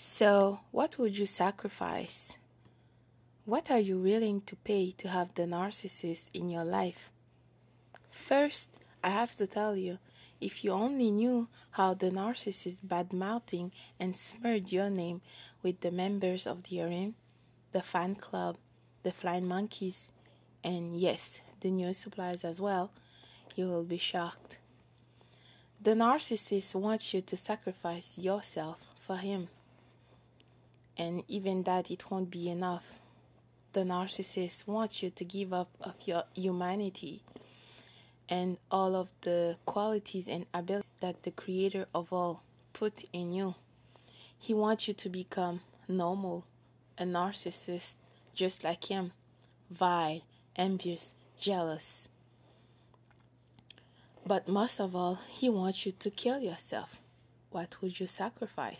So, what would you sacrifice? What are you willing to pay to have the narcissist in your life? First, I have to tell you, if you only knew how the narcissist bad mouthing and smeared your name with the members of the harem, the fan club, the flying monkeys, and yes, the new suppliers as well, you will be shocked. The narcissist wants you to sacrifice yourself for him. And even that, it won't be enough. The narcissist wants you to give up of your humanity and all of the qualities and abilities that the creator of all put in you. He wants you to become normal, a narcissist just like him, vile, envious, jealous. But most of all, he wants you to kill yourself. What would you sacrifice?